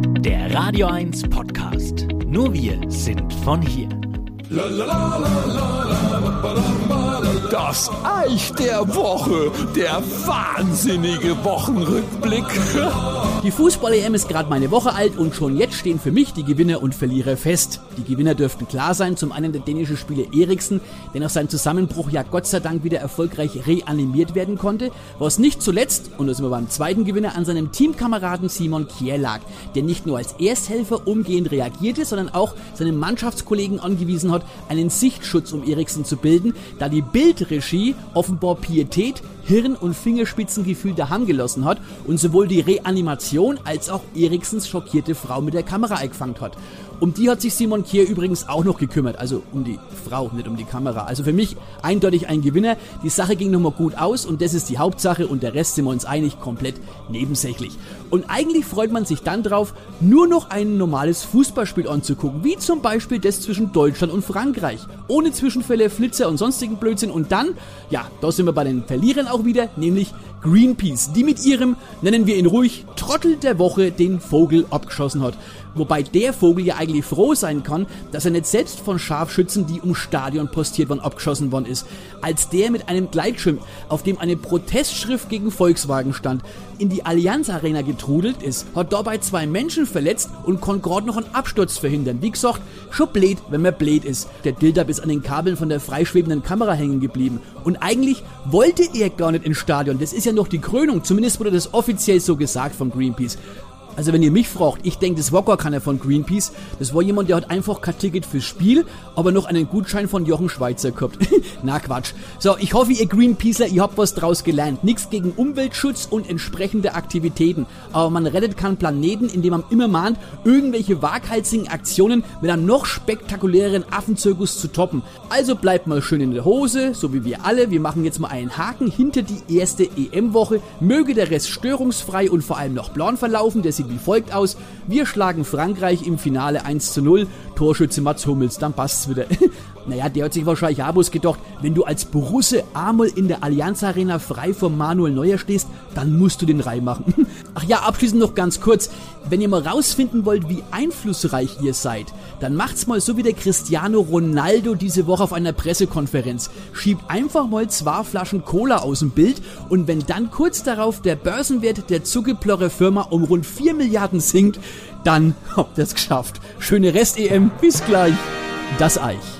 Der Radio 1 Podcast. Nur wir sind von hier. Das Eich der Woche, der wahnsinnige Wochenrückblick. Die Fußball-EM ist gerade meine Woche alt und schon jetzt stehen für mich die Gewinner und Verlierer fest. Die Gewinner dürften klar sein, zum einen der dänische Spieler Eriksen, der nach seinem Zusammenbruch ja Gott sei Dank wieder erfolgreich reanimiert werden konnte, was nicht zuletzt, und da sind wir beim zweiten Gewinner, an seinem Teamkameraden Simon Kier lag, der nicht nur als Ersthelfer umgehend reagierte, sondern auch seinen Mannschaftskollegen angewiesen hat, einen Sichtschutz um Eriksen zu bilden, da die Bildregie offenbar Pietät Hirn- und Fingerspitzengefühl daheim gelassen hat und sowohl die Reanimation als auch Eriksens schockierte Frau mit der Kamera eingefangen hat. Um die hat sich Simon Kier übrigens auch noch gekümmert, also um die Frau, nicht um die Kamera. Also für mich eindeutig ein Gewinner. Die Sache ging nochmal gut aus und das ist die Hauptsache und der Rest sind wir uns eigentlich komplett nebensächlich. Und eigentlich freut man sich dann drauf, nur noch ein normales Fußballspiel anzugucken, wie zum Beispiel das zwischen Deutschland und Frankreich. Ohne Zwischenfälle, Flitzer und sonstigen Blödsinn. Und dann, ja, da sind wir bei den Verlierern auch wieder, nämlich Greenpeace, die mit ihrem, nennen wir ihn ruhig, Trottel der Woche den Vogel abgeschossen hat. Wobei der Vogel ja eigentlich froh sein kann, dass er nicht selbst von Scharfschützen, die um Stadion postiert waren, abgeschossen worden ist. Als der mit einem Gleitschirm, auf dem eine Protestschrift gegen Volkswagen stand, in die Allianz Arena getrudelt ist, hat dabei zwei Menschen verletzt und konnte gerade noch einen Absturz verhindern. Wie gesagt, schon blöd, wenn man blöd ist. Der Dildab ist an den Kabeln von der freischwebenden Kamera hängen geblieben. Und eigentlich wollte er gar nicht ins Stadion. Das ist ja noch die Krönung. Zumindest wurde das offiziell so gesagt von Greenpeace. Also wenn ihr mich fragt, ich denke, das war gar keiner von Greenpeace. Das war jemand, der hat einfach kein Ticket fürs Spiel, aber noch einen Gutschein von Jochen Schweizer gehabt. Na Quatsch. So, ich hoffe, ihr Greenpeaceler, ihr habt was draus gelernt. Nichts gegen Umweltschutz und entsprechende Aktivitäten. Aber man rettet keinen Planeten, indem man immer mahnt, irgendwelche waghalsigen Aktionen mit einem noch spektakuläreren Affenzirkus zu toppen. Also bleibt mal schön in der Hose, so wie wir alle. Wir machen jetzt mal einen Haken hinter die erste EM-Woche. Möge der Rest störungsfrei und vor allem noch plan verlaufen. Der sieht wie folgt aus. Wir schlagen Frankreich im Finale 1 zu 0. Torschütze Mats Hummels, dann passt's wieder. naja, der hat sich wahrscheinlich Abus gedacht, wenn du als Borusse einmal in der Allianz Arena frei vor Manuel Neuer stehst, dann musst du den Reih machen. Ach ja, abschließend noch ganz kurz. Wenn ihr mal rausfinden wollt, wie einflussreich ihr seid, dann macht's mal so wie der Cristiano Ronaldo diese Woche auf einer Pressekonferenz. Schiebt einfach mal zwei Flaschen Cola aus dem Bild und wenn dann kurz darauf der Börsenwert der Zuckeplorre Firma um rund 4 Milliarden sinkt, dann habt ihr es geschafft. Schöne Rest-EM, bis gleich. Das Eich.